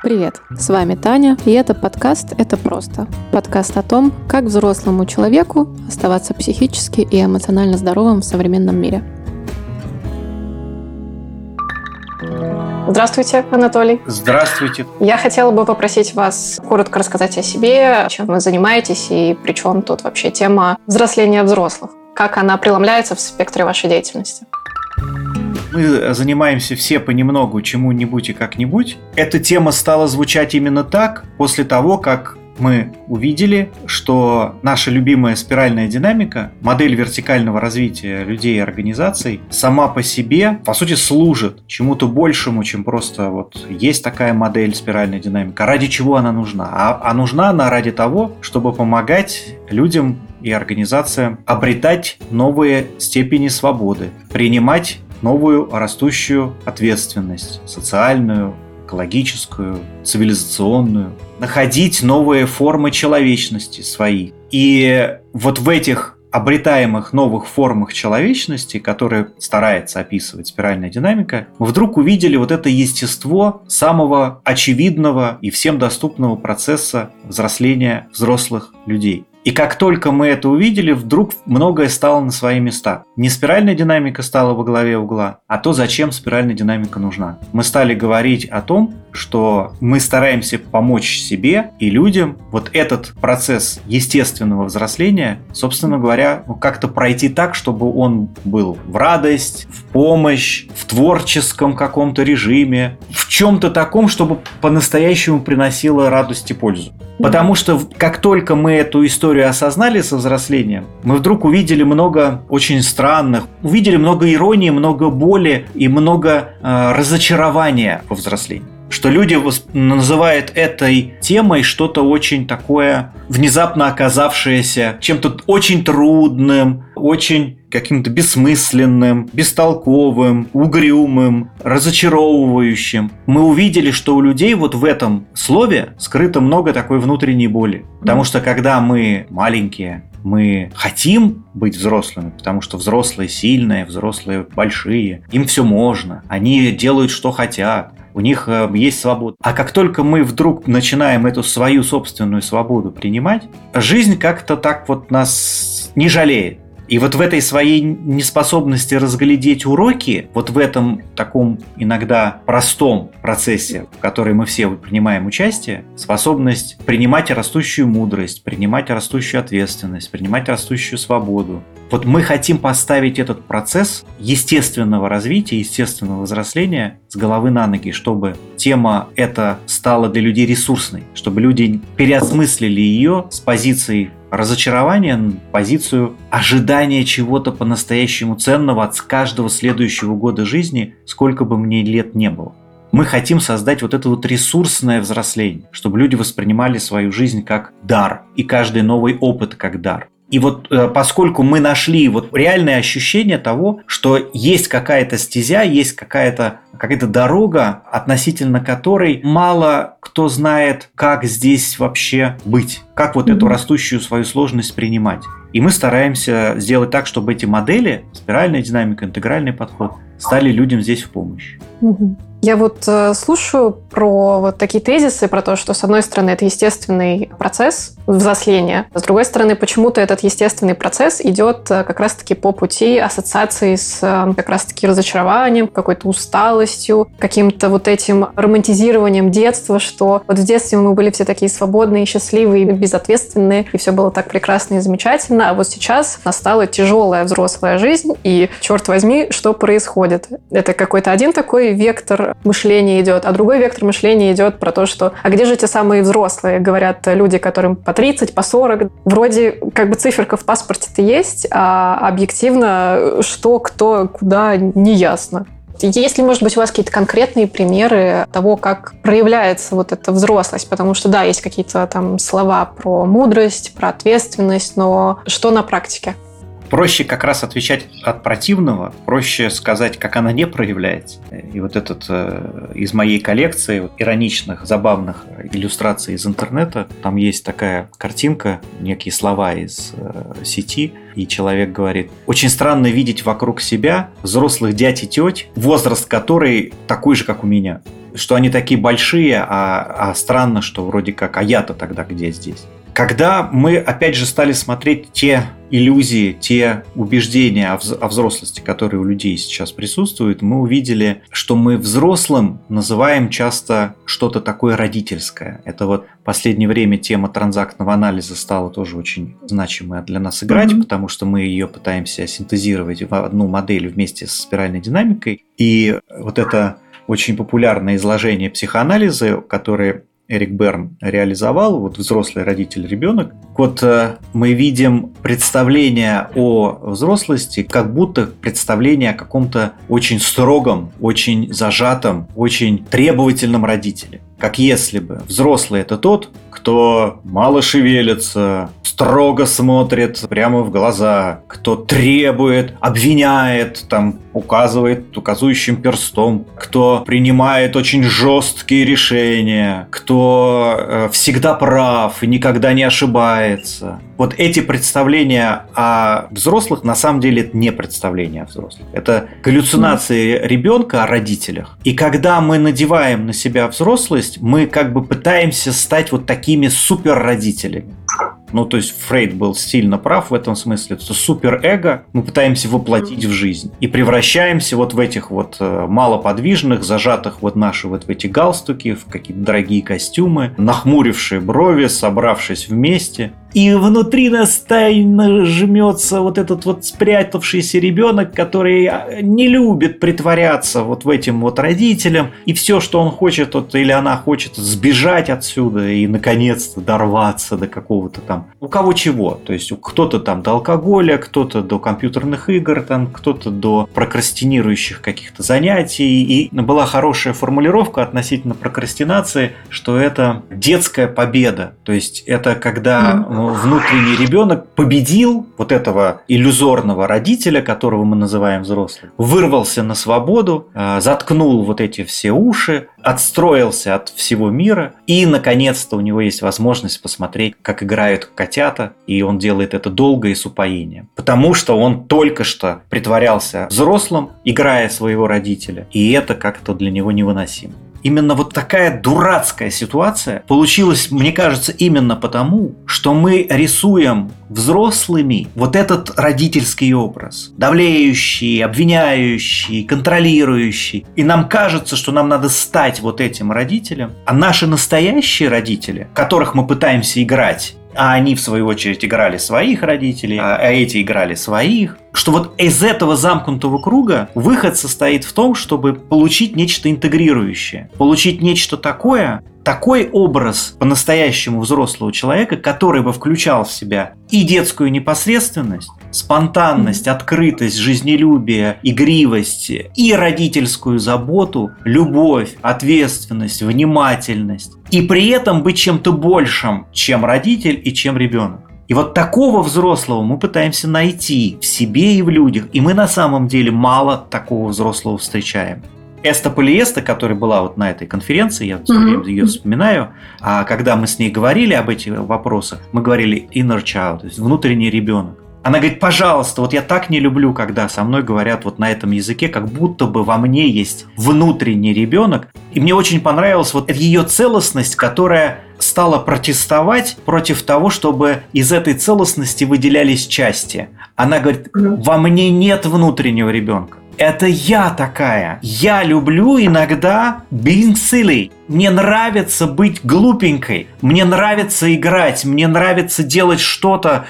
Привет, с вами Таня, и это подкаст «Это просто». Подкаст о том, как взрослому человеку оставаться психически и эмоционально здоровым в современном мире. Здравствуйте, Анатолий. Здравствуйте. Я хотела бы попросить вас коротко рассказать о себе, чем вы занимаетесь и при чем тут вообще тема взросления взрослых. Как она преломляется в спектре вашей деятельности? Мы занимаемся все понемногу чему-нибудь и как-нибудь. Эта тема стала звучать именно так после того, как мы увидели, что наша любимая спиральная динамика, модель вертикального развития людей и организаций, сама по себе, по сути, служит чему-то большему, чем просто вот есть такая модель спиральной динамики. Ради чего она нужна? А, а нужна она ради того, чтобы помогать людям и организациям обретать новые степени свободы, принимать новую растущую ответственность, социальную, экологическую, цивилизационную, находить новые формы человечности свои. И вот в этих обретаемых новых формах человечности, которые старается описывать спиральная динамика, мы вдруг увидели вот это естество самого очевидного и всем доступного процесса взросления взрослых людей. И как только мы это увидели, вдруг многое стало на свои места. Не спиральная динамика стала во главе угла, а то, зачем спиральная динамика нужна. Мы стали говорить о том, что мы стараемся помочь себе и людям вот этот процесс естественного взросления, собственно говоря, ну, как-то пройти так, чтобы он был в радость, в помощь, в творческом каком-то режиме, в чем-то таком, чтобы по-настоящему приносило радость и пользу. Потому что как только мы эту историю осознали со взрослением, мы вдруг увидели много очень странных, увидели много иронии, много боли и много э, разочарования во взрослении что люди называют этой темой что-то очень такое внезапно оказавшееся чем-то очень трудным, очень каким-то бессмысленным, бестолковым, угрюмым, разочаровывающим. Мы увидели, что у людей вот в этом слове скрыто много такой внутренней боли. Потому что когда мы маленькие, мы хотим быть взрослыми, потому что взрослые сильные, взрослые большие, им все можно, они делают, что хотят, у них э, есть свобода. А как только мы вдруг начинаем эту свою собственную свободу принимать, жизнь как-то так вот нас не жалеет. И вот в этой своей неспособности разглядеть уроки, вот в этом таком иногда простом процессе, в который мы все принимаем участие, способность принимать растущую мудрость, принимать растущую ответственность, принимать растущую свободу. Вот мы хотим поставить этот процесс естественного развития, естественного взросления с головы на ноги, чтобы тема эта стала для людей ресурсной, чтобы люди переосмыслили ее с позиции разочарование, позицию ожидания чего-то по-настоящему ценного от каждого следующего года жизни, сколько бы мне лет не было. Мы хотим создать вот это вот ресурсное взросление, чтобы люди воспринимали свою жизнь как дар и каждый новый опыт как дар. И вот э, поскольку мы нашли вот реальное ощущение того, что есть какая-то стезя, есть какая-то какая-то дорога, относительно которой мало кто знает, как здесь вообще быть, как вот mm-hmm. эту растущую свою сложность принимать. И мы стараемся сделать так, чтобы эти модели, спиральная динамика, интегральный подход, стали людям здесь в помощь. Mm-hmm. Я вот э, слушаю про вот такие тезисы, про то, что, с одной стороны, это естественный процесс взросления, с другой стороны, почему-то этот естественный процесс идет э, как раз-таки по пути ассоциации с э, как раз-таки разочарованием, какой-то усталостью, каким-то вот этим романтизированием детства, что вот в детстве мы были все такие свободные, счастливые, безответственные, и все было так прекрасно и замечательно, а вот сейчас настала тяжелая взрослая жизнь, и, черт возьми, что происходит? Это какой-то один такой вектор мышления идет, а другой вектор мышления идет про то, что а где же те самые взрослые, говорят люди, которым по 30, по 40. Вроде как бы циферка в паспорте-то есть, а объективно что, кто, куда, не ясно. Есть ли, может быть, у вас какие-то конкретные примеры того, как проявляется вот эта взрослость? Потому что, да, есть какие-то там слова про мудрость, про ответственность, но что на практике? Проще как раз отвечать от противного, проще сказать, как она не проявляется. И вот этот э, из моей коллекции вот, ироничных, забавных иллюстраций из интернета, там есть такая картинка, некие слова из э, сети, и человек говорит, очень странно видеть вокруг себя взрослых дядь и теть, возраст которой такой же, как у меня. что они такие большие, а, а странно, что вроде как, а я-то тогда где здесь? Когда мы, опять же, стали смотреть те иллюзии, те убеждения о взрослости, которые у людей сейчас присутствуют, мы увидели, что мы взрослым называем часто что-то такое родительское. Это вот в последнее время тема транзактного анализа стала тоже очень значимой для нас играть, mm-hmm. потому что мы ее пытаемся синтезировать в одну модель вместе с спиральной динамикой. И вот это очень популярное изложение психоанализа, которое Эрик Берн реализовал, вот взрослый родитель, ребенок. Вот э, мы видим представление о взрослости, как будто представление о каком-то очень строгом, очень зажатом, очень требовательном родителе. Как если бы взрослый это тот, кто мало шевелится, строго смотрит прямо в глаза, кто требует, обвиняет, там указывает указующим перстом, кто принимает очень жесткие решения, кто э, всегда прав и никогда не ошибается. Вот эти представления о взрослых на самом деле это не представления о взрослых. Это галлюцинации ребенка о родителях. И когда мы надеваем на себя взрослость, мы как бы пытаемся стать вот такими супер родителями. Ну, то есть Фрейд был сильно прав в этом смысле. Это суперэго мы пытаемся воплотить в жизнь. И превращаемся вот в этих вот э, малоподвижных, зажатых вот наши вот в эти галстуки, в какие-то дорогие костюмы, нахмурившие брови, собравшись вместе. И внутри нас тайно жмется вот этот вот спрятавшийся ребенок, который не любит притворяться вот в этим вот родителям. И все, что он хочет, вот, или она хочет сбежать отсюда и наконец-то дорваться до какого-то там... У кого чего. То есть кто-то там до алкоголя, кто-то до компьютерных игр, там кто-то до прокрастинирующих каких-то занятий. И была хорошая формулировка относительно прокрастинации, что это детская победа. То есть это когда внутренний ребенок победил вот этого иллюзорного родителя, которого мы называем взрослым, вырвался на свободу, э, заткнул вот эти все уши, отстроился от всего мира, и, наконец-то, у него есть возможность посмотреть, как играют котята, и он делает это долго и с упоением. Потому что он только что притворялся взрослым, играя своего родителя, и это как-то для него невыносимо. Именно вот такая дурацкая ситуация получилась, мне кажется, именно потому, что мы рисуем взрослыми вот этот родительский образ. Давлеющий, обвиняющий, контролирующий. И нам кажется, что нам надо стать вот этим родителем. А наши настоящие родители, которых мы пытаемся играть, а они, в свою очередь, играли своих родителей, а, а эти играли своих. Что вот из этого замкнутого круга выход состоит в том, чтобы получить нечто интегрирующее, получить нечто такое, такой образ по-настоящему взрослого человека, который бы включал в себя и детскую непосредственность, спонтанность, открытость, жизнелюбие, игривость, и родительскую заботу, любовь, ответственность, внимательность. И при этом быть чем-то большим, чем родитель и чем ребенок. И вот такого взрослого мы пытаемся найти в себе и в людях. И мы на самом деле мало такого взрослого встречаем. Эста Полиеста, которая была вот на этой конференции, я все время ее вспоминаю, а когда мы с ней говорили об этих вопросах, мы говорили inner child, то есть внутренний ребенок. Она говорит, пожалуйста, вот я так не люблю, когда со мной говорят вот на этом языке, как будто бы во мне есть внутренний ребенок. И мне очень понравилась вот ее целостность, которая стала протестовать против того, чтобы из этой целостности выделялись части. Она говорит, во мне нет внутреннего ребенка это я такая. Я люблю иногда being silly. Мне нравится быть глупенькой. Мне нравится играть. Мне нравится делать что-то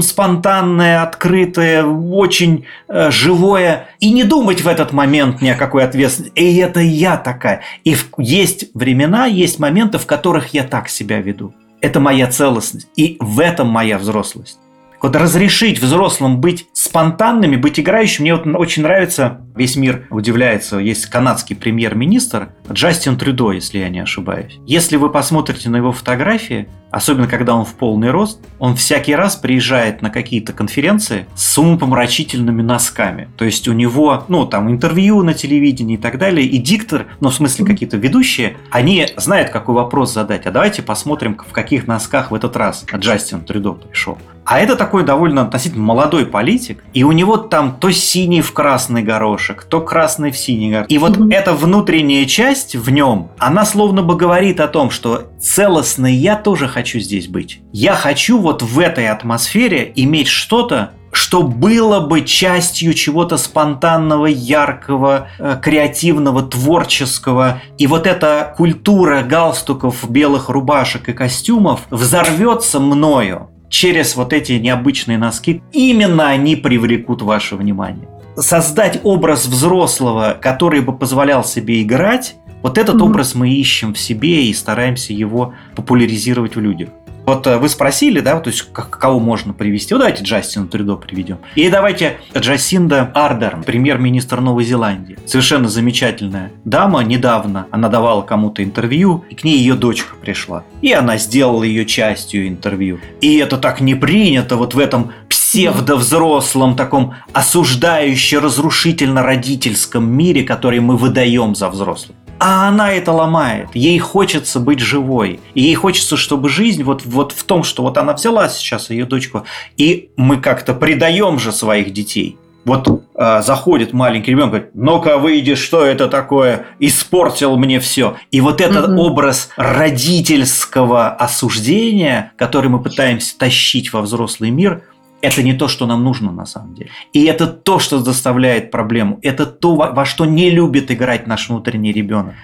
спонтанное, открытое, очень э, живое. И не думать в этот момент ни о какой ответственности. И это я такая. И есть времена, есть моменты, в которых я так себя веду. Это моя целостность. И в этом моя взрослость. Вот разрешить взрослым быть спонтанными, быть играющими. Мне вот очень нравится, весь мир удивляется, есть канадский премьер-министр Джастин Трюдо, если я не ошибаюсь. Если вы посмотрите на его фотографии, особенно когда он в полный рост, он всякий раз приезжает на какие-то конференции с умопомрачительными носками. То есть у него, ну, там, интервью на телевидении и так далее, и диктор, ну, в смысле, какие-то ведущие, они знают, какой вопрос задать. А давайте посмотрим, в каких носках в этот раз Джастин Трюдо пришел. А это такой довольно относительно молодой политик, животик, и у него там то синий в красный горошек, то красный в синий горошек. И вот mm-hmm. эта внутренняя часть в нем, она словно бы говорит о том, что целостный я тоже хочу здесь быть. Я хочу вот в этой атмосфере иметь что-то, что было бы частью чего-то спонтанного, яркого, э, креативного, творческого. И вот эта культура галстуков, белых рубашек и костюмов взорвется мною через вот эти необычные носки. Именно они привлекут ваше внимание. Создать образ взрослого, который бы позволял себе играть, вот этот mm-hmm. образ мы ищем в себе и стараемся его популяризировать в людях. Вот э, вы спросили, да, то есть кого можно привести. Вот давайте Джастина Трюдо приведем. И давайте Джасинда Ардерн, премьер-министр Новой Зеландии. Совершенно замечательная дама. Недавно она давала кому-то интервью, и к ней ее дочка пришла. И она сделала ее частью интервью. И это так не принято вот в этом псевдовзрослом, таком осуждающе-разрушительно-родительском мире, который мы выдаем за взрослых. А она это ломает. Ей хочется быть живой. И ей хочется, чтобы жизнь вот, вот в том, что вот она взяла сейчас ее дочку, и мы как-то предаем же своих детей. Вот э, заходит маленький ребенок, говорит, ну-ка выйди, что это такое, испортил мне все. И вот этот mm образ родительского осуждения, который мы пытаемся тащить во взрослый мир – это не то, что нам нужно на самом деле. И это то, что заставляет проблему. Это то, во что не любит играть наш внутренний ребенок.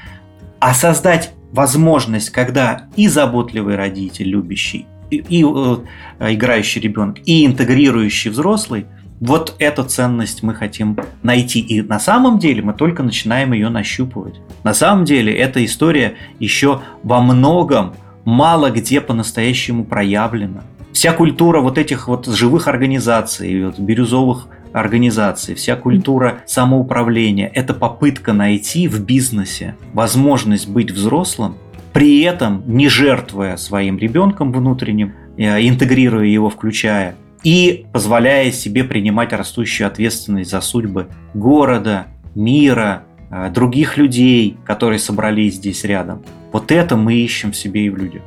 А создать возможность, когда и заботливый родитель, любящий, и, и э, играющий ребенок, и интегрирующий взрослый, вот эту ценность мы хотим найти. И на самом деле мы только начинаем ее нащупывать. На самом деле эта история еще во многом мало где по-настоящему проявлена. Вся культура вот этих вот живых организаций, вот бирюзовых организаций, вся культура самоуправления – это попытка найти в бизнесе возможность быть взрослым, при этом не жертвуя своим ребенком внутренним, э, интегрируя его, включая, и позволяя себе принимать растущую ответственность за судьбы города, мира, э, других людей, которые собрались здесь рядом. Вот это мы ищем в себе и в людях.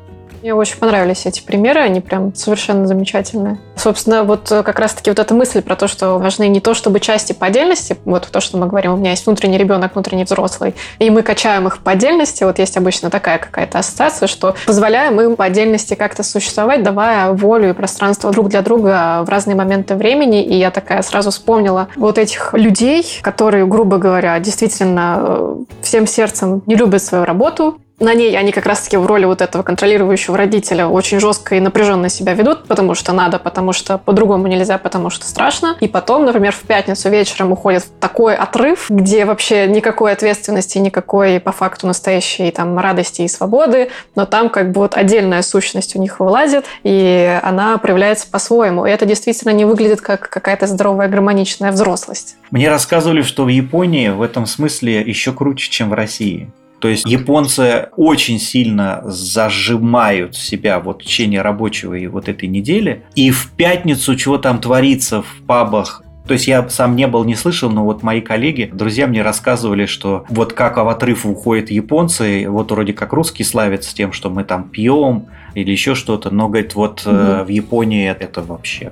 Мне очень понравились эти примеры, они прям совершенно замечательные. Собственно, вот э, как раз-таки вот эта мысль про то, что важны не то, чтобы части по отдельности, вот то, что мы говорим, у меня есть внутренний ребенок, внутренний взрослый, и мы качаем их по отдельности, вот есть обычно такая какая-то ассоциация, что позволяем им по отдельности как-то существовать, давая волю и пространство друг для друга в разные моменты времени, и я такая сразу вспомнила вот этих людей, которые, грубо говоря, действительно э, всем сердцем не любят свою работу, на ней они как раз-таки в роли вот этого контролирующего родителя очень жестко и напряженно себя ведут, потому что надо, потому что по-другому нельзя, потому что страшно. И потом, например, в пятницу вечером уходят в такой отрыв, где вообще никакой ответственности, никакой по факту настоящей там радости и свободы, но там как бы вот отдельная сущность у них вылазит, и она проявляется по-своему. И это действительно не выглядит как какая-то здоровая гармоничная взрослость. Мне рассказывали, что в Японии в этом смысле еще круче, чем в России. То есть японцы очень сильно зажимают себя вот в течение рабочего и вот этой недели. И в пятницу, чего там творится в пабах, то есть я сам не был, не слышал, но вот мои коллеги, друзья мне рассказывали, что вот как в отрыв уходят японцы, вот вроде как русские славятся тем, что мы там пьем или еще что-то, но, говорит, вот угу. в Японии это вообще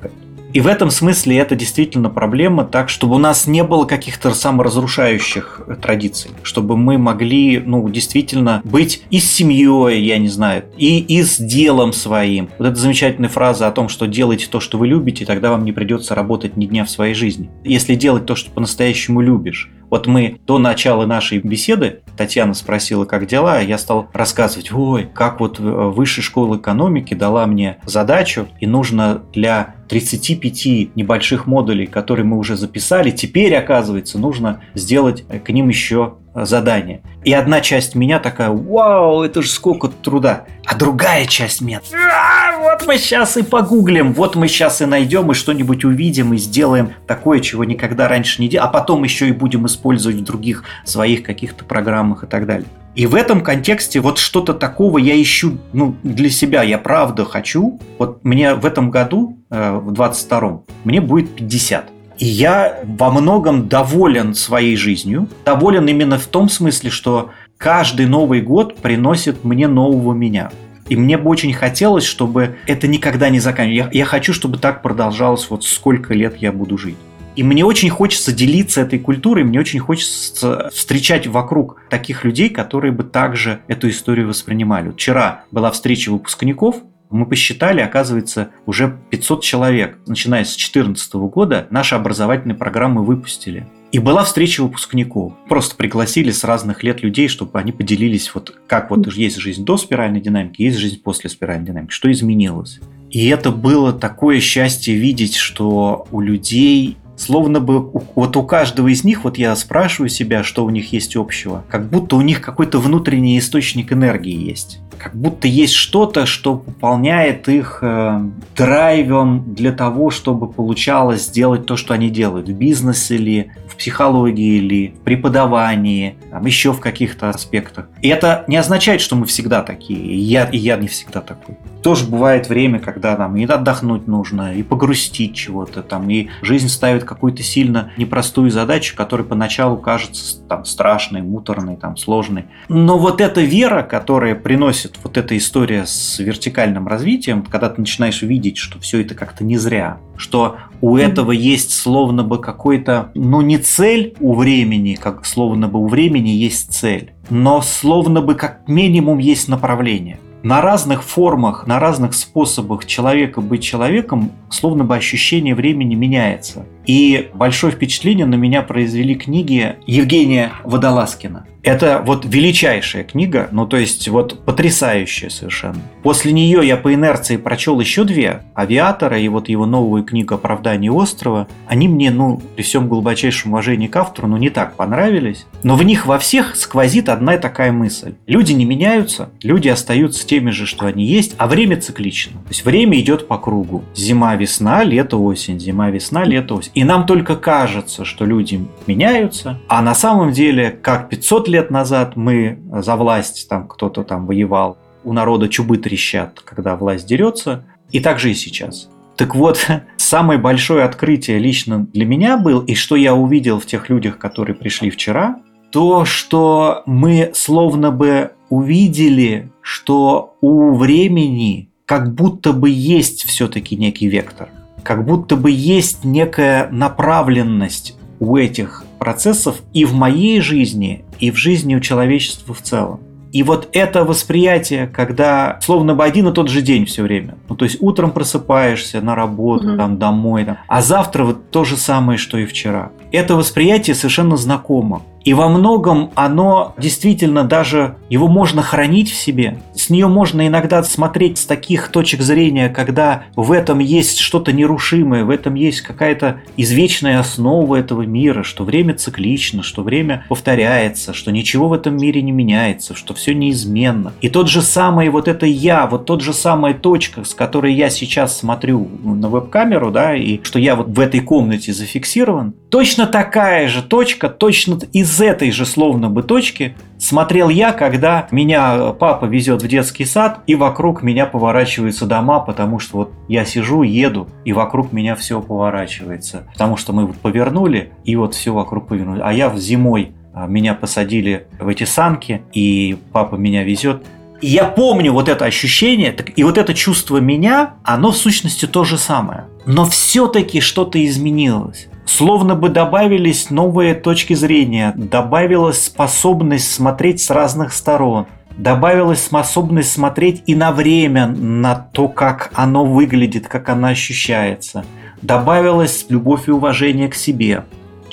и в этом смысле это действительно проблема, так, чтобы у нас не было каких-то саморазрушающих традиций, чтобы мы могли, ну, действительно быть и с семьей, я не знаю, и, и с делом своим. Вот эта замечательная фраза о том, что делайте то, что вы любите, тогда вам не придется работать ни дня в своей жизни. Если делать то, что по-настоящему любишь, вот мы до начала нашей беседы, Татьяна спросила, как дела, я стал рассказывать, ой, как вот э, высшая школа экономики дала мне задачу, и нужно для 35 небольших модулей, которые мы уже записали, теперь, оказывается, нужно сделать к ним еще задание. И одна часть меня такая, вау, это же сколько труда. А другая часть меня, а, вот мы сейчас и погуглим, вот мы сейчас и найдем, и что-нибудь увидим, и сделаем такое, чего никогда раньше не делали, а потом еще и будем использовать в других своих каких-то программах и так далее. И в этом контексте вот что-то такого я ищу ну, для себя, я правда хочу. Вот мне в этом году, э, в 22-м, мне будет 50. И я во многом доволен своей жизнью. Доволен именно в том смысле, что каждый Новый год приносит мне нового меня. И мне бы очень хотелось, чтобы это никогда не заканчивалось. Я, я хочу, чтобы так продолжалось вот сколько лет я буду жить. И мне очень хочется делиться этой культурой, мне очень хочется встречать вокруг таких людей, которые бы также эту историю воспринимали. Вчера была встреча выпускников, мы посчитали, оказывается, уже 500 человек, начиная с 2014 года, наши образовательные программы выпустили. И была встреча выпускников. Просто пригласили с разных лет людей, чтобы они поделились, вот как вот есть жизнь до спиральной динамики, есть жизнь после спиральной динамики, что изменилось. И это было такое счастье видеть, что у людей Словно бы вот у каждого из них, вот я спрашиваю себя, что у них есть общего, как будто у них какой-то внутренний источник энергии есть. Как будто есть что-то, что пополняет их э, драйвом для того, чтобы получалось сделать то, что они делают. В бизнесе или в психологии или в преподавании, там, еще в каких-то аспектах. И это не означает, что мы всегда такие. И я, и я не всегда такой. Тоже бывает время, когда нам и отдохнуть нужно, и погрустить чего-то там, и жизнь ставит какую-то сильно непростую задачу, которая поначалу кажется там страшной, муторной, там сложной. Но вот эта вера, которая приносит вот эта история с вертикальным развитием, когда ты начинаешь видеть, что все это как-то не зря, что у этого есть словно бы какой-то, ну не цель у времени, как словно бы у времени есть цель, но словно бы как минимум есть направление на разных формах, на разных способах человека быть человеком, словно бы ощущение времени меняется. И большое впечатление на меня произвели книги Евгения Водолазкина. Это вот величайшая книга, ну то есть вот потрясающая совершенно. После нее я по инерции прочел еще две, «Авиатора» и вот его новую книгу «Оправдание острова». Они мне, ну, при всем глубочайшем уважении к автору, ну не так понравились. Но в них во всех сквозит одна такая мысль. Люди не меняются, люди остаются теми же, что они есть, а время циклично. То есть время идет по кругу. Зима, весна, лето, осень, зима, весна, лето, осень. И нам только кажется, что люди меняются, а на самом деле, как 500 лет назад мы за власть, там кто-то там воевал, у народа чубы трещат, когда власть дерется, и так же и сейчас. Так вот, самое большое открытие лично для меня был, и что я увидел в тех людях, которые пришли вчера, то, что мы словно бы увидели, что у времени как будто бы есть все-таки некий вектор, как будто бы есть некая направленность у этих процессов и в моей жизни, и в жизни у человечества в целом. И вот это восприятие, когда словно бы один и тот же день все время. Ну, то есть утром просыпаешься на работу, угу. там, домой, там, а завтра вот то же самое, что и вчера. Это восприятие совершенно знакомо. И во многом оно действительно даже, его можно хранить в себе. С нее можно иногда смотреть с таких точек зрения, когда в этом есть что-то нерушимое, в этом есть какая-то извечная основа этого мира, что время циклично, что время повторяется, что ничего в этом мире не меняется, что все неизменно. И тот же самый вот это я, вот тот же самая точка, с которой я сейчас смотрю на веб-камеру, да, и что я вот в этой комнате зафиксирован, точно такая же точка, точно из этой же словно бы точки смотрел я, когда меня папа везет в детский сад, и вокруг меня поворачиваются дома, потому что вот я сижу, еду, и вокруг меня все поворачивается. Потому что мы вот повернули, и вот все вокруг повернули. А я зимой а, меня посадили в эти санки, и папа меня везет. И я помню вот это ощущение, и вот это чувство меня, оно в сущности то же самое. Но все-таки что-то изменилось. Словно бы добавились новые точки зрения, добавилась способность смотреть с разных сторон, добавилась способность смотреть и на время, на то, как оно выглядит, как оно ощущается. Добавилась любовь и уважение к себе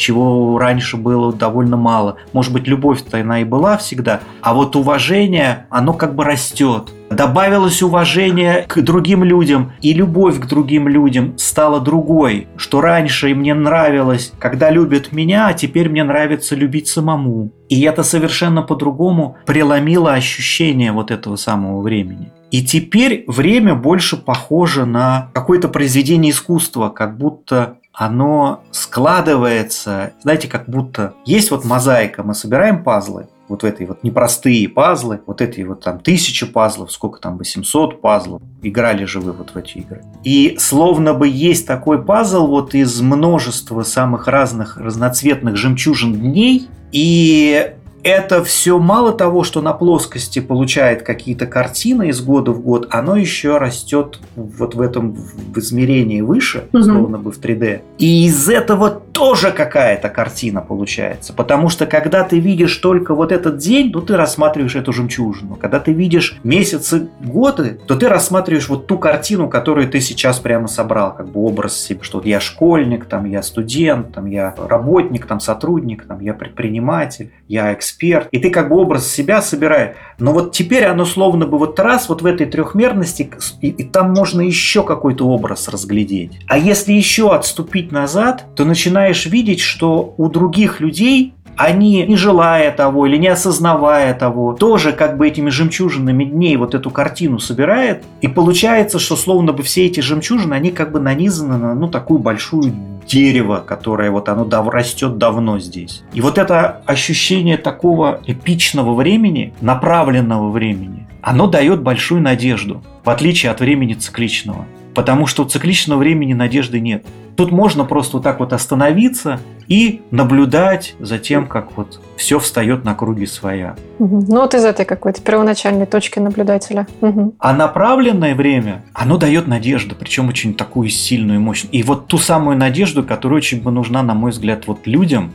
чего раньше было довольно мало. Может быть, любовь-то она и была всегда, а вот уважение, оно как бы растет. Добавилось уважение к другим людям, и любовь к другим людям стала другой, что раньше мне нравилось, когда любят меня, а теперь мне нравится любить самому. И это совершенно по-другому преломило ощущение вот этого самого времени. И теперь время больше похоже на какое-то произведение искусства, как будто оно складывается, знаете, как будто есть вот мозаика, мы собираем пазлы, вот в этой вот непростые пазлы, вот эти вот там тысячи пазлов, сколько там, 800 пазлов, играли же вы вот в эти игры. И словно бы есть такой пазл вот из множества самых разных разноцветных жемчужин дней, и это все мало того, что на плоскости получает какие-то картины из года в год, оно еще растет вот в этом в измерении выше, угу. словно бы в 3D. И из этого тоже какая-то картина получается. Потому что когда ты видишь только вот этот день, то ты рассматриваешь эту жемчужину. Когда ты видишь месяцы, годы, то ты рассматриваешь вот ту картину, которую ты сейчас прямо собрал, как бы образ себе, что вот я школьник, там я студент, там я работник, там сотрудник, там я предприниматель, я эксперт, и ты как бы образ себя собираешь. Но вот теперь оно словно бы вот раз вот в этой трехмерности, и, и там можно еще какой-то образ разглядеть. А если еще отступить назад, то начинаешь видеть, что у других людей они, не желая того или не осознавая того, тоже как бы этими жемчужинами дней вот эту картину собирает. И получается, что словно бы все эти жемчужины, они как бы нанизаны на ну, такую большую дерево, которое вот оно дав растет давно здесь. И вот это ощущение такого эпичного времени, направленного времени, оно дает большую надежду, в отличие от времени цикличного. Потому что у цикличного времени надежды нет. Тут можно просто вот так вот остановиться и наблюдать за тем, как вот все встает на круги своя. Угу. Ну вот из этой какой-то первоначальной точки наблюдателя. Угу. А направленное время, оно дает надежду, причем очень такую сильную и мощную. И вот ту самую надежду, которая очень бы нужна, на мой взгляд, вот людям,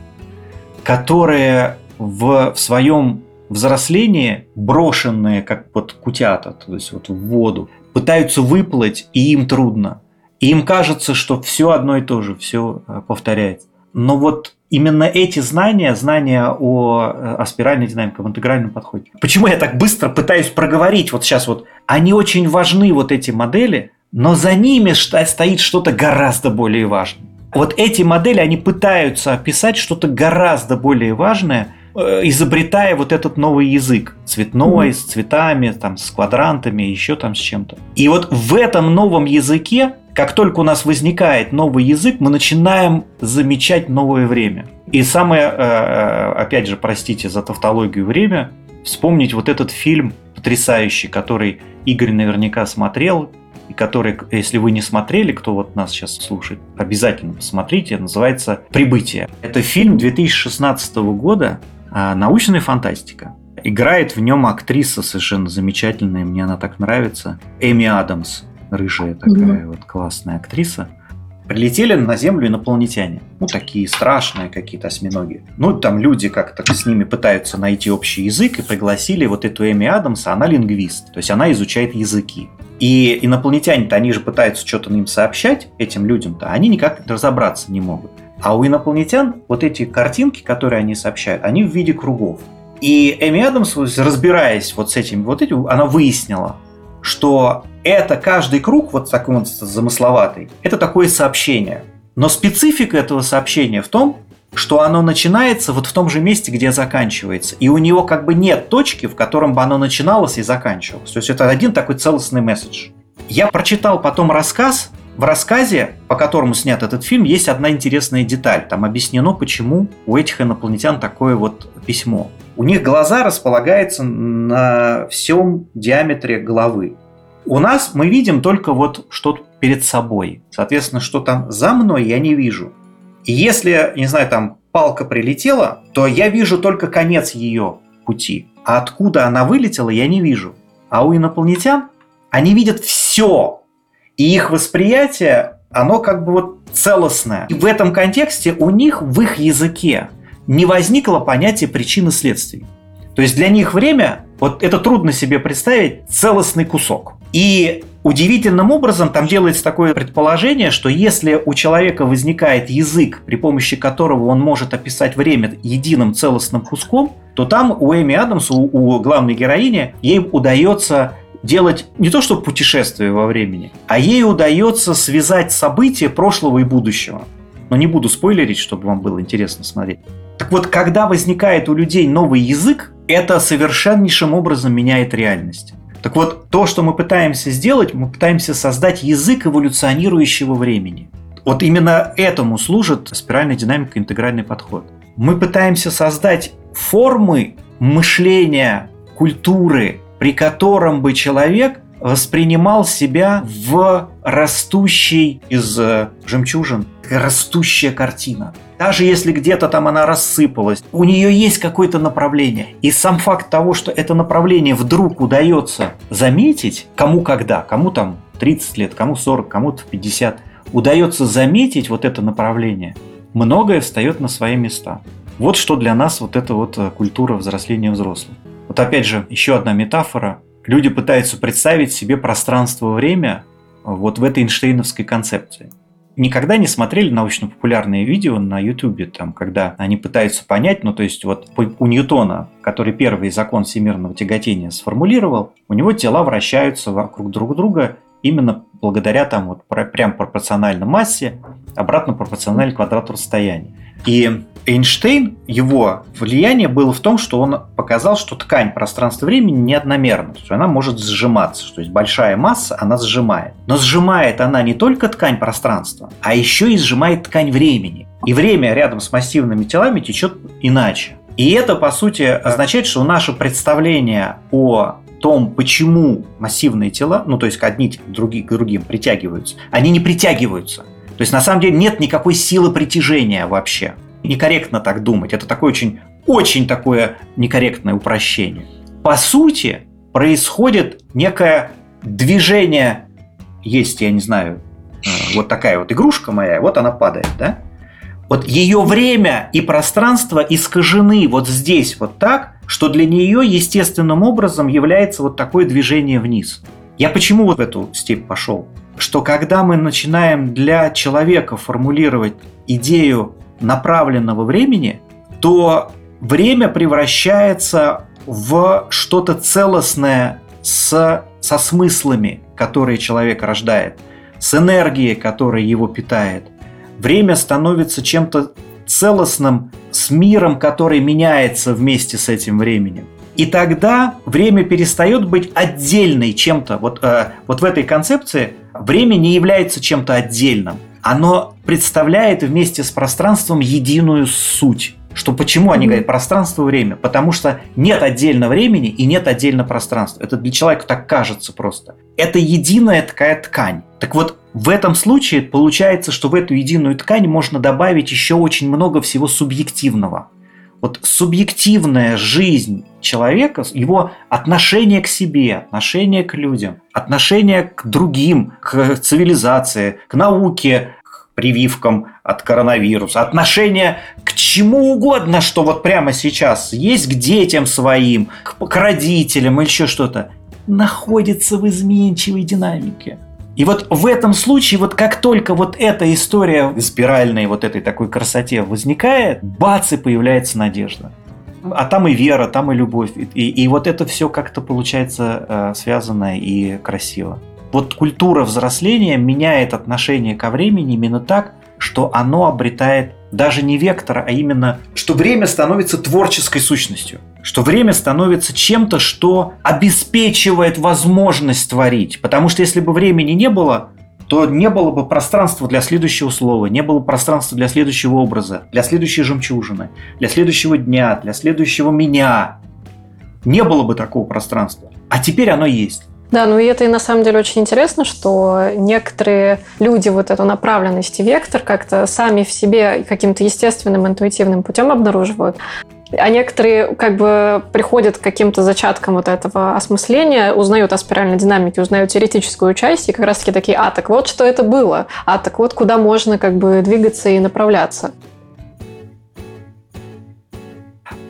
которые в, в своем взрослении брошенные, как вот кутята, то есть вот в воду, пытаются выплыть, и им трудно. И им кажется, что все одно и то же, все э, повторяется. Но вот именно эти знания, знания о, э, о спиральной динамике, об интегральном подходе. Почему я так быстро пытаюсь проговорить вот сейчас вот? Они очень важны, вот эти модели, но за ними стоит что-то гораздо более важное. Вот эти модели, они пытаются описать что-то гораздо более важное, изобретая вот этот новый язык. Цветной, mm-hmm. с цветами, там, с квадрантами, еще там с чем-то. И вот в этом новом языке, как только у нас возникает новый язык, мы начинаем замечать новое время. И самое, э, э, опять же, простите за тавтологию время, вспомнить вот этот фильм потрясающий, который Игорь наверняка смотрел, и который, если вы не смотрели, кто вот нас сейчас слушает, обязательно посмотрите, называется «Прибытие». Это фильм 2016 года, научная фантастика. Играет в нем актриса совершенно замечательная, мне она так нравится. Эми Адамс, рыжая такая mm-hmm. вот классная актриса. Прилетели на Землю инопланетяне. Ну, такие страшные какие-то осьминоги. Ну, там люди как-то с ними пытаются найти общий язык и пригласили вот эту Эми Адамс, она лингвист. То есть она изучает языки. И инопланетяне-то, они же пытаются что-то им сообщать, этим людям-то, они никак разобраться не могут. А у инопланетян вот эти картинки, которые они сообщают, они в виде кругов. И Эми Адамс, разбираясь вот с этим, вот этим, она выяснила, что это каждый круг, вот такой вот замысловатый, это такое сообщение. Но специфика этого сообщения в том, что оно начинается вот в том же месте, где заканчивается. И у него как бы нет точки, в котором бы оно начиналось и заканчивалось. То есть это один такой целостный месседж. Я прочитал потом рассказ в рассказе, по которому снят этот фильм, есть одна интересная деталь. Там объяснено, почему у этих инопланетян такое вот письмо. У них глаза располагаются на всем диаметре головы. У нас мы видим только вот что-то перед собой. Соответственно, что там за мной, я не вижу. И если, не знаю, там палка прилетела, то я вижу только конец ее пути. А откуда она вылетела, я не вижу. А у инопланетян они видят все, и их восприятие, оно как бы вот целостное. И в этом контексте у них в их языке не возникло понятия причины следствий. То есть для них время, вот это трудно себе представить, целостный кусок. И удивительным образом там делается такое предположение, что если у человека возникает язык, при помощи которого он может описать время единым целостным куском, то там у Эми Адамс, у, у главной героини, ей удается делать не то что путешествие во времени, а ей удается связать события прошлого и будущего. Но не буду спойлерить, чтобы вам было интересно смотреть. Так вот, когда возникает у людей новый язык, это совершеннейшим образом меняет реальность. Так вот, то, что мы пытаемся сделать, мы пытаемся создать язык эволюционирующего времени. Вот именно этому служит спиральная динамика, интегральный подход. Мы пытаемся создать формы мышления, культуры, при котором бы человек воспринимал себя в растущей из э, жемчужин, растущая картина. Даже если где-то там она рассыпалась, у нее есть какое-то направление. И сам факт того, что это направление вдруг удается заметить, кому когда, кому там 30 лет, кому 40, кому-то 50, удается заметить вот это направление, многое встает на свои места. Вот что для нас вот эта вот э, культура взросления взрослых. Вот опять же, еще одна метафора. Люди пытаются представить себе пространство-время вот в этой Эйнштейновской концепции. Никогда не смотрели научно-популярные видео на YouTube, там, когда они пытаются понять, ну то есть вот у Ньютона, который первый закон всемирного тяготения сформулировал, у него тела вращаются вокруг друг друга именно благодаря там вот прям пропорционально массе, обратно пропорционально квадрату расстояния. И Эйнштейн, его влияние было в том, что он показал, что ткань пространства-времени не одномерна, то есть она может сжиматься, то есть большая масса, она сжимает. Но сжимает она не только ткань пространства, а еще и сжимает ткань времени. И время рядом с массивными телами течет иначе. И это, по сути, означает, что наше представление о том, почему массивные тела, ну то есть одни к другим притягиваются, они не притягиваются. То есть на самом деле нет никакой силы притяжения вообще некорректно так думать. Это такое очень, очень такое некорректное упрощение. По сути, происходит некое движение. Есть, я не знаю, э, вот такая вот игрушка моя, вот она падает, да? Вот ее время и пространство искажены вот здесь вот так, что для нее естественным образом является вот такое движение вниз. Я почему вот в эту степь пошел? Что когда мы начинаем для человека формулировать идею направленного времени, то время превращается в что-то целостное с, со смыслами, которые человек рождает, с энергией, которая его питает. Время становится чем-то целостным, с миром, который меняется вместе с этим временем. И тогда время перестает быть отдельной чем-то. Вот, э, вот в этой концепции время не является чем-то отдельным оно представляет вместе с пространством единую суть. Что почему они говорят пространство-время? Потому что нет отдельно времени и нет отдельно пространства. Это для человека так кажется просто. Это единая такая ткань. Так вот, в этом случае получается, что в эту единую ткань можно добавить еще очень много всего субъективного. Вот субъективная жизнь человека, его отношение к себе, отношение к людям, отношение к другим, к цивилизации, к науке, прививкам от коронавируса, отношение к чему угодно, что вот прямо сейчас есть к детям своим, к, к родителям или еще что-то, находится в изменчивой динамике. И вот в этом случае, вот как только вот эта история спиральной вот этой такой красоте возникает, бац, и появляется надежда. А там и вера, там и любовь. И, и вот это все как-то получается э, связано и красиво. Вот культура взросления меняет отношение ко времени именно так, что оно обретает даже не вектора, а именно, что время становится творческой сущностью, что время становится чем-то, что обеспечивает возможность творить. Потому что если бы времени не было, то не было бы пространства для следующего слова, не было пространства для следующего образа, для следующей жемчужины, для следующего дня, для следующего меня. Не было бы такого пространства. А теперь оно есть. Да, ну и это и на самом деле очень интересно, что некоторые люди вот эту направленность и вектор как-то сами в себе каким-то естественным, интуитивным путем обнаруживают. А некоторые как бы приходят к каким-то зачаткам вот этого осмысления, узнают о спиральной динамике, узнают теоретическую часть, и как раз-таки такие, а, так вот, что это было, а, так вот, куда можно как бы двигаться и направляться.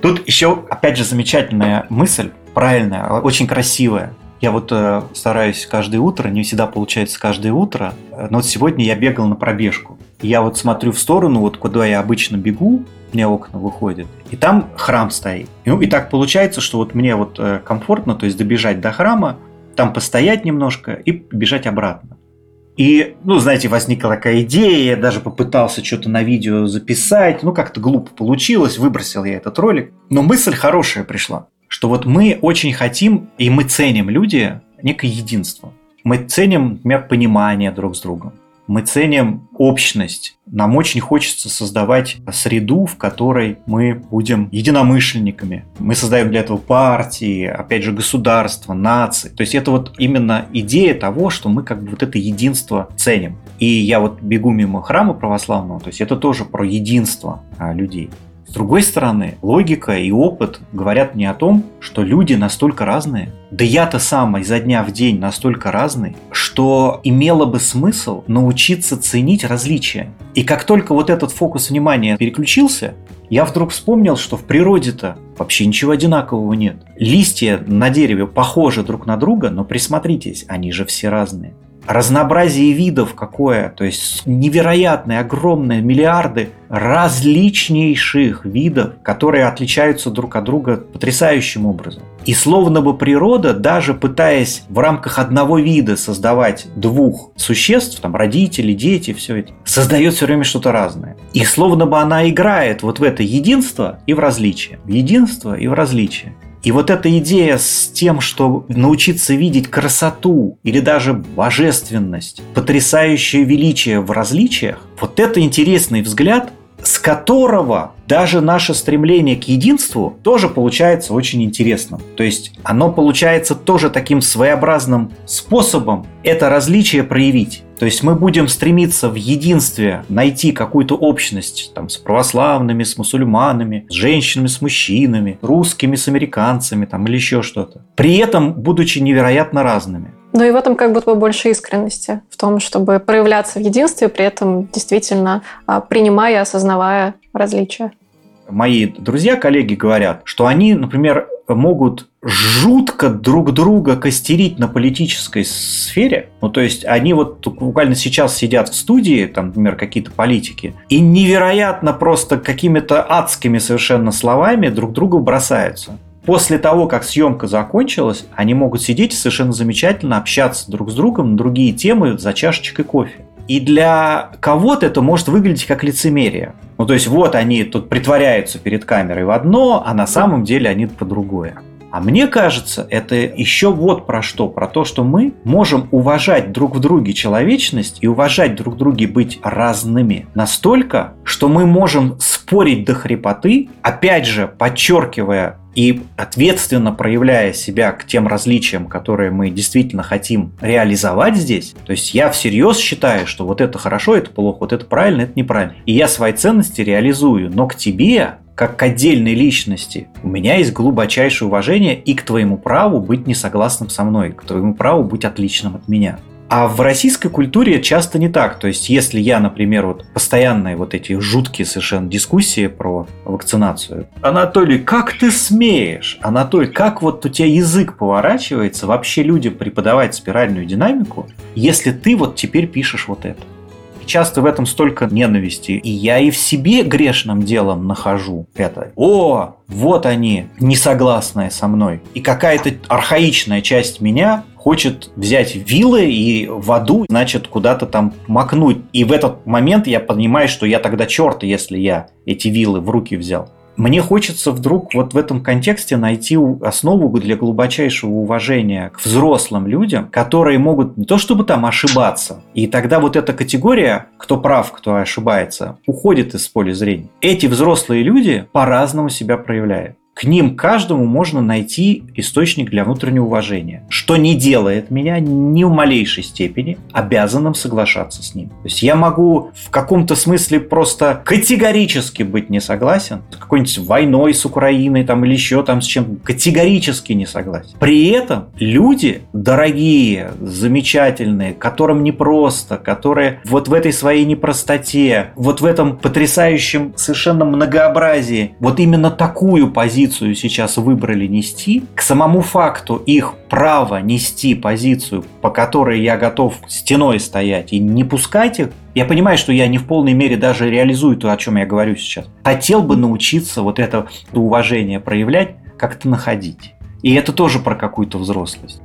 Тут еще, опять же, замечательная мысль, правильная, очень красивая. Я вот э, стараюсь каждое утро, не всегда получается каждое утро, но вот сегодня я бегал на пробежку. Я вот смотрю в сторону, вот куда я обычно бегу, меня окна выходят, и там храм стоит. Ну и так получается, что вот мне вот э, комфортно, то есть добежать до храма, там постоять немножко и бежать обратно. И, ну, знаете, возникла такая идея, я даже попытался что-то на видео записать, ну, как-то глупо получилось, выбросил я этот ролик. Но мысль хорошая пришла что вот мы очень хотим и мы ценим люди некое единство. Мы ценим, например, понимание друг с другом. Мы ценим общность. Нам очень хочется создавать среду, в которой мы будем единомышленниками. Мы создаем для этого партии, опять же, государства, нации. То есть это вот именно идея того, что мы как бы вот это единство ценим. И я вот бегу мимо храма православного, то есть это тоже про единство а, людей. С другой стороны, логика и опыт говорят мне о том, что люди настолько разные, да я-то сам изо дня в день настолько разный, что имело бы смысл научиться ценить различия. И как только вот этот фокус внимания переключился, я вдруг вспомнил, что в природе-то вообще ничего одинакового нет. Листья на дереве похожи друг на друга, но присмотритесь, они же все разные разнообразие видов какое, то есть невероятные, огромные миллиарды различнейших видов, которые отличаются друг от друга потрясающим образом. И словно бы природа, даже пытаясь в рамках одного вида создавать двух существ, там родители, дети, все это, создает все время что-то разное. И словно бы она играет вот в это единство и в различие. В единство и в различие. И вот эта идея с тем, что научиться видеть красоту или даже божественность, потрясающее величие в различиях, вот это интересный взгляд, с которого даже наше стремление к единству тоже получается очень интересным. То есть оно получается тоже таким своеобразным способом это различие проявить. То есть мы будем стремиться в единстве найти какую-то общность там, с православными, с мусульманами, с женщинами, с мужчинами, русскими, с американцами там, или еще что-то. При этом будучи невероятно разными. Но и в этом как будто бы больше искренности, в том, чтобы проявляться в единстве, при этом действительно а, принимая и осознавая различия. Мои друзья, коллеги говорят, что они, например, могут жутко друг друга костерить на политической сфере. Ну, то есть, они вот буквально сейчас сидят в студии, там, например, какие-то политики, и невероятно просто какими-то адскими совершенно словами друг другу бросаются после того, как съемка закончилась, они могут сидеть и совершенно замечательно общаться друг с другом на другие темы за чашечкой кофе. И для кого-то это может выглядеть как лицемерие. Ну, то есть, вот они тут притворяются перед камерой в одно, а на самом деле они по другое. А мне кажется, это еще вот про что. Про то, что мы можем уважать друг в друге человечность и уважать друг друге быть разными настолько, что мы можем спорить до хрипоты, опять же, подчеркивая и ответственно проявляя себя к тем различиям, которые мы действительно хотим реализовать здесь, то есть я всерьез считаю, что вот это хорошо, это плохо, вот это правильно, это неправильно. И я свои ценности реализую, но к тебе как к отдельной личности, у меня есть глубочайшее уважение и к твоему праву быть несогласным со мной, к твоему праву быть отличным от меня. А в российской культуре часто не так. То есть, если я, например, вот постоянные вот эти жуткие совершенно дискуссии про вакцинацию. Анатолий, как ты смеешь? Анатолий, как вот у тебя язык поворачивается вообще людям преподавать спиральную динамику, если ты вот теперь пишешь вот это? Часто в этом столько ненависти. И я и в себе грешным делом нахожу это. О, вот они, несогласные со мной. И какая-то архаичная часть меня хочет взять вилы и в аду, значит, куда-то там макнуть. И в этот момент я понимаю, что я тогда черт, если я эти вилы в руки взял. Мне хочется вдруг вот в этом контексте найти основу для глубочайшего уважения к взрослым людям, которые могут не то чтобы там ошибаться, и тогда вот эта категория, кто прав, кто ошибается, уходит из поля зрения. Эти взрослые люди по-разному себя проявляют к ним каждому можно найти источник для внутреннего уважения, что не делает меня ни в малейшей степени обязанным соглашаться с ним. То есть я могу в каком-то смысле просто категорически быть не согласен с какой-нибудь войной с Украиной там, или еще там с чем категорически не согласен. При этом люди дорогие, замечательные, которым непросто, которые вот в этой своей непростоте, вот в этом потрясающем совершенно многообразии, вот именно такую позицию позицию сейчас выбрали нести, к самому факту их права нести позицию, по которой я готов стеной стоять и не пускать их, я понимаю, что я не в полной мере даже реализую то, о чем я говорю сейчас. Хотел бы научиться вот это уважение проявлять, как-то находить. И это тоже про какую-то взрослость.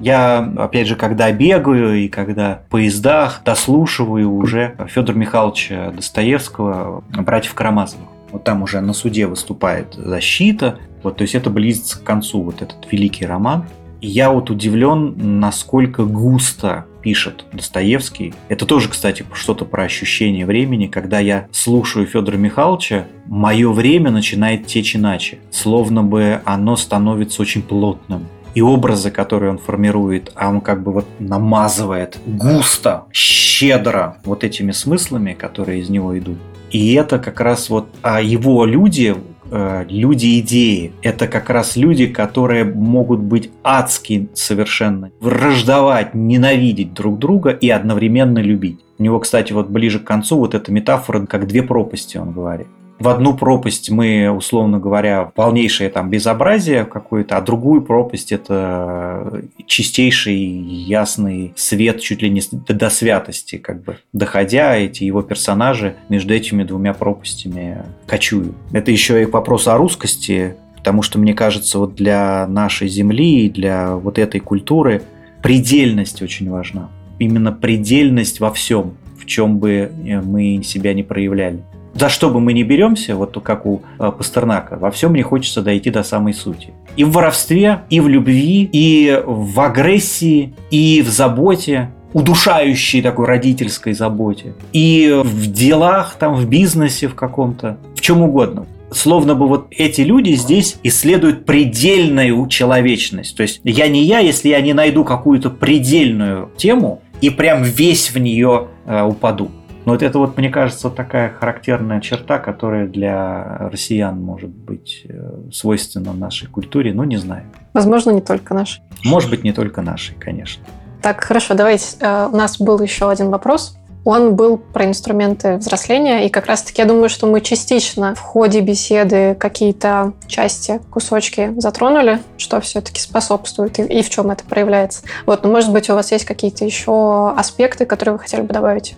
Я, опять же, когда бегаю и когда в поездах дослушиваю уже Федора Михайловича Достоевского «Братьев Карамазовых». Вот там уже на суде выступает защита. Вот, то есть это близится к концу, вот этот великий роман. И я вот удивлен, насколько густо пишет Достоевский. Это тоже, кстати, что-то про ощущение времени. Когда я слушаю Федора Михайловича, мое время начинает течь иначе. Словно бы оно становится очень плотным и образы, которые он формирует, а он как бы вот намазывает густо, щедро вот этими смыслами, которые из него идут. И это как раз вот а его люди, э, люди идеи, это как раз люди, которые могут быть адски совершенно, враждовать, ненавидеть друг друга и одновременно любить. У него, кстати, вот ближе к концу вот эта метафора, как две пропасти, он говорит в одну пропасть мы, условно говоря, полнейшее там безобразие какое-то, а другую пропасть это чистейший ясный свет чуть ли не до святости, как бы доходя эти его персонажи между этими двумя пропастями кочуют. Это еще и вопрос о русскости, потому что мне кажется, вот для нашей земли и для вот этой культуры предельность очень важна. Именно предельность во всем, в чем бы мы себя не проявляли за что бы мы ни беремся, вот как у э, Пастернака, во всем мне хочется дойти до самой сути. И в воровстве, и в любви, и в агрессии, и в заботе, удушающей такой родительской заботе, и в делах, там, в бизнесе в каком-то, в чем угодно. Словно бы вот эти люди здесь исследуют предельную человечность. То есть я не я, если я не найду какую-то предельную тему и прям весь в нее э, упаду. Но вот это вот, мне кажется, такая характерная черта, которая для россиян может быть э, свойственна нашей культуре, ну не знаю. Возможно, не только нашей. Может быть, не только нашей, конечно. Так, хорошо, давайте. Э, у нас был еще один вопрос. Он был про инструменты взросления, и как раз-таки я думаю, что мы частично в ходе беседы какие-то части, кусочки затронули, что все-таки способствует и, и в чем это проявляется. Вот, но может быть у вас есть какие-то еще аспекты, которые вы хотели бы добавить?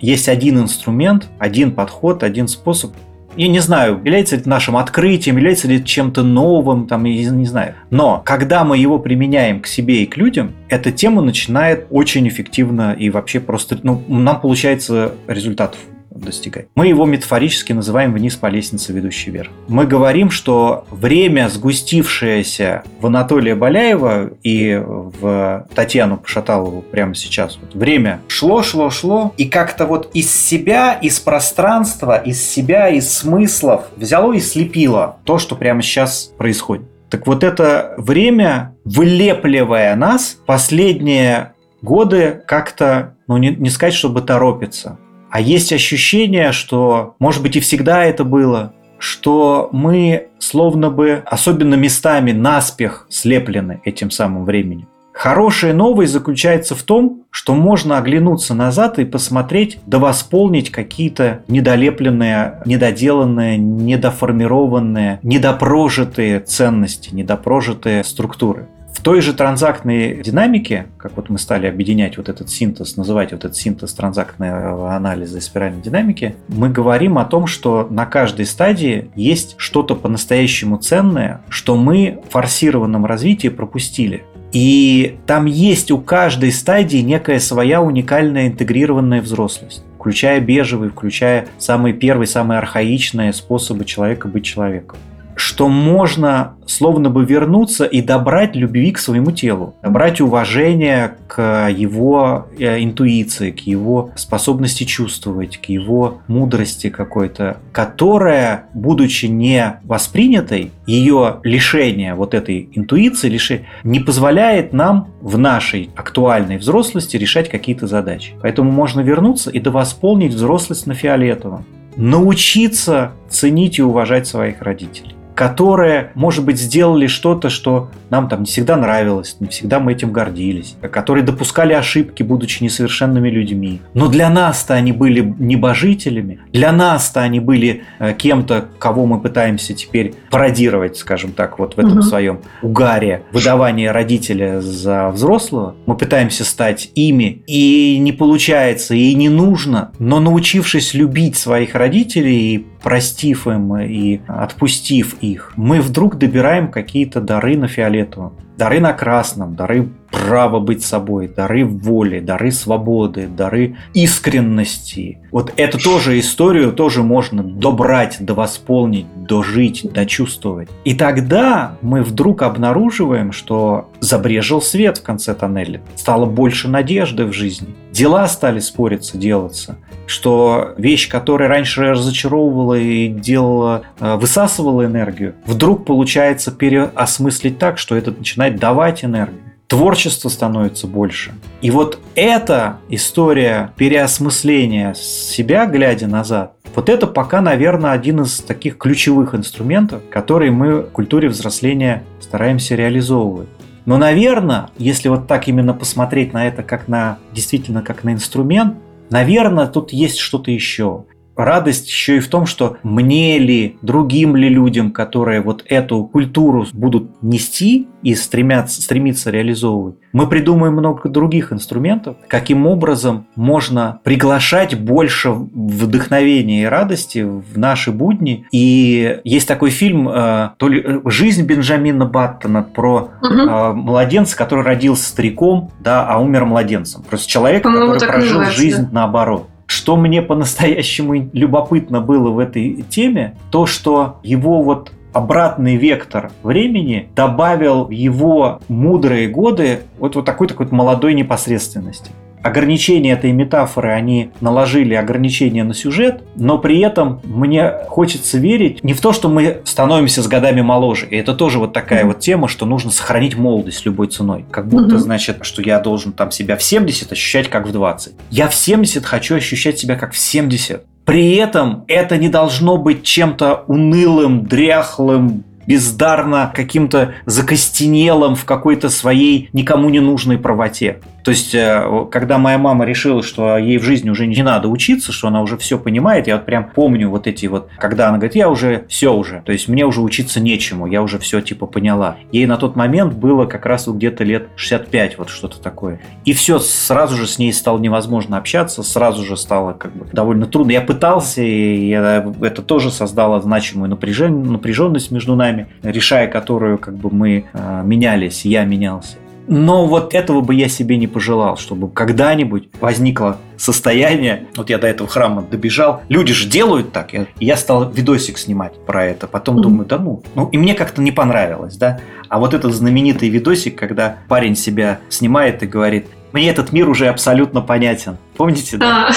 Есть один инструмент, один подход, один способ. Я не знаю, является ли это нашим открытием, является ли это чем-то новым, там, я не знаю. Но когда мы его применяем к себе и к людям, эта тема начинает очень эффективно и вообще просто, ну, нам получается результатов достигать. Мы его метафорически называем вниз по лестнице, ведущей вверх. Мы говорим, что время, сгустившееся в Анатолия Баляева и в Татьяну Пошаталову прямо сейчас, вот время шло, шло, шло, и как-то вот из себя, из пространства, из себя, из смыслов взяло и слепило то, что прямо сейчас происходит. Так вот это время, вылепливая нас, последние годы как-то, ну не, не сказать, чтобы торопится, а есть ощущение, что, может быть, и всегда это было, что мы словно бы, особенно местами, наспех слеплены этим самым временем. Хорошая новость заключается в том, что можно оглянуться назад и посмотреть, да восполнить какие-то недолепленные, недоделанные, недоформированные, недопрожитые ценности, недопрожитые структуры. В той же транзактной динамике, как вот мы стали объединять вот этот синтез, называть вот этот синтез транзактного анализа и спиральной динамики, мы говорим о том, что на каждой стадии есть что-то по-настоящему ценное, что мы в форсированном развитии пропустили. И там есть у каждой стадии некая своя уникальная интегрированная взрослость включая бежевый, включая самые первые, самые архаичные способы человека быть человеком что можно словно бы вернуться и добрать любви к своему телу, добрать уважение к его э, интуиции, к его способности чувствовать, к его мудрости какой-то, которая, будучи не воспринятой, ее лишение вот этой интуиции лиши, не позволяет нам в нашей актуальной взрослости решать какие-то задачи. Поэтому можно вернуться и довосполнить взрослость на фиолетовом. Научиться ценить и уважать своих родителей которые, может быть, сделали что-то, что нам там не всегда нравилось, не всегда мы этим гордились, которые допускали ошибки, будучи несовершенными людьми. Но для нас-то они были небожителями, для нас-то они были э, кем-то, кого мы пытаемся теперь пародировать, скажем так, вот в этом угу. своем угаре выдавания родителя за взрослого. Мы пытаемся стать ими, и не получается, и не нужно, но научившись любить своих родителей и простив им и отпустив их, мы вдруг добираем какие-то дары на фиолетовом, дары на красном, дары право быть собой, дары воли, дары свободы, дары искренности. Вот эту тоже историю тоже можно добрать, довосполнить, дожить, дочувствовать. И тогда мы вдруг обнаруживаем, что забрежил свет в конце тоннеля. Стало больше надежды в жизни. Дела стали спориться, делаться. Что вещь, которая раньше разочаровывала и делала, э, высасывала энергию, вдруг получается переосмыслить так, что это начинает давать энергию творчество становится больше. И вот эта история переосмысления себя, глядя назад, вот это пока, наверное, один из таких ключевых инструментов, которые мы в культуре взросления стараемся реализовывать. Но, наверное, если вот так именно посмотреть на это как на действительно как на инструмент, наверное, тут есть что-то еще радость еще и в том, что мне ли, другим ли людям, которые вот эту культуру будут нести и стремятся, стремиться реализовывать, мы придумаем много других инструментов, каким образом можно приглашать больше вдохновения и радости в наши будни. И есть такой фильм, э, то ли э, «Жизнь Бенджамина Баттона» про угу. младенца, который родился стариком, да, а умер младенцем. Просто человек, который прожил жизнь да. наоборот. Что мне по-настоящему любопытно было в этой теме, то, что его вот обратный вектор времени добавил в его мудрые годы вот, вот такой такой молодой непосредственности ограничения этой метафоры, они наложили ограничения на сюжет, но при этом мне хочется верить не в то, что мы становимся с годами моложе. И это тоже вот такая mm-hmm. вот тема, что нужно сохранить молодость любой ценой. Как будто, mm-hmm. значит, что я должен там себя в 70 ощущать как в 20. Я в 70 хочу ощущать себя как в 70. При этом это не должно быть чем-то унылым, дряхлым, бездарно каким-то закостенелым в какой-то своей никому не нужной правоте. То есть, э, когда моя мама решила, что ей в жизни уже не надо учиться, что она уже все понимает, я вот прям помню вот эти вот, когда она говорит, я уже все уже, то есть мне уже учиться нечему, я уже все типа поняла. Ей на тот момент было как раз вот где-то лет 65, вот что-то такое. И все, сразу же с ней стало невозможно общаться, сразу же стало как бы довольно трудно. Я пытался, и это тоже создало значимую напряженность между нами, решая которую как бы мы э, менялись, я менялся. Но вот этого бы я себе не пожелал, чтобы когда-нибудь возникло состояние. Вот я до этого храма добежал. Люди же делают так. И я стал видосик снимать про это. Потом mm-hmm. думаю, да ну. Ну, и мне как-то не понравилось, да. А вот этот знаменитый видосик, когда парень себя снимает и говорит, мне этот мир уже абсолютно понятен. Помните, да?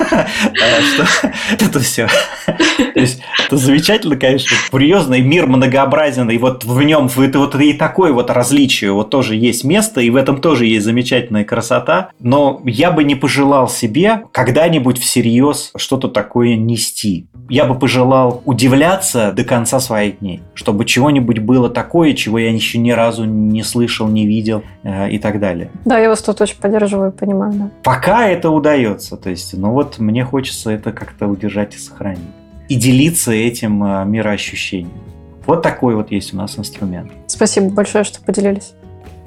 А. Это все. То есть, это замечательно, конечно, курьезно, и мир многообразен, и вот в нем это вот и такое вот различие, вот тоже есть место, и в этом тоже есть замечательная красота, но я бы не пожелал себе когда-нибудь всерьез что-то такое нести. Я бы пожелал удивляться до конца своих дней, чтобы чего-нибудь было такое, чего я еще ни разу не слышал, не видел э, и так далее. Да, я вас тут очень поддерживаю, понимаю. Да. Пока это удается, то есть, ну вот мне хочется это как-то удержать и сохранить. И делиться этим э, мироощущением. Вот такой вот есть у нас инструмент. Спасибо большое, что поделились.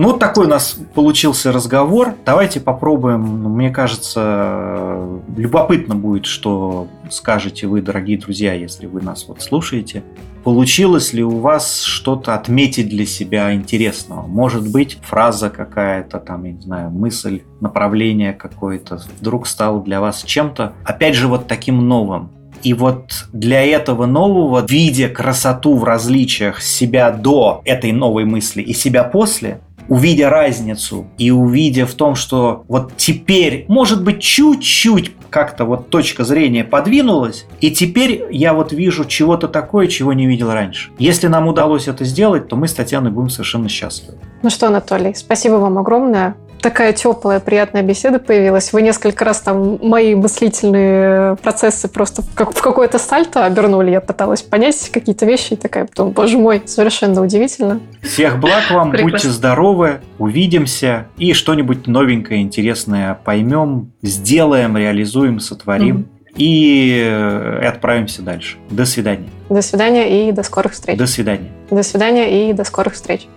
Ну, вот такой у нас получился разговор. Давайте попробуем. Ну, мне кажется, любопытно будет, что скажете вы, дорогие друзья, если вы нас вот слушаете. Получилось ли у вас что-то отметить для себя интересного? Может быть, фраза какая-то, там, я не знаю, мысль, направление какое-то вдруг стало для вас чем-то, опять же, вот таким новым. И вот для этого нового, видя красоту в различиях себя до этой новой мысли и себя после, увидя разницу и увидя в том, что вот теперь, может быть, чуть-чуть как-то вот точка зрения подвинулась, и теперь я вот вижу чего-то такое, чего не видел раньше. Если нам удалось это сделать, то мы с Татьяной будем совершенно счастливы. Ну что, Анатолий, спасибо вам огромное такая теплая, приятная беседа появилась. Вы несколько раз там мои мыслительные процессы просто в, как, в какое-то сальто обернули. Я пыталась понять какие-то вещи и такая потом, боже мой, совершенно удивительно. Всех благ вам, Прекрасно. будьте здоровы, увидимся и что-нибудь новенькое, интересное поймем, сделаем, реализуем, сотворим. mm И э, отправимся дальше. До свидания. До свидания и до скорых встреч. До свидания. До свидания и до скорых встреч.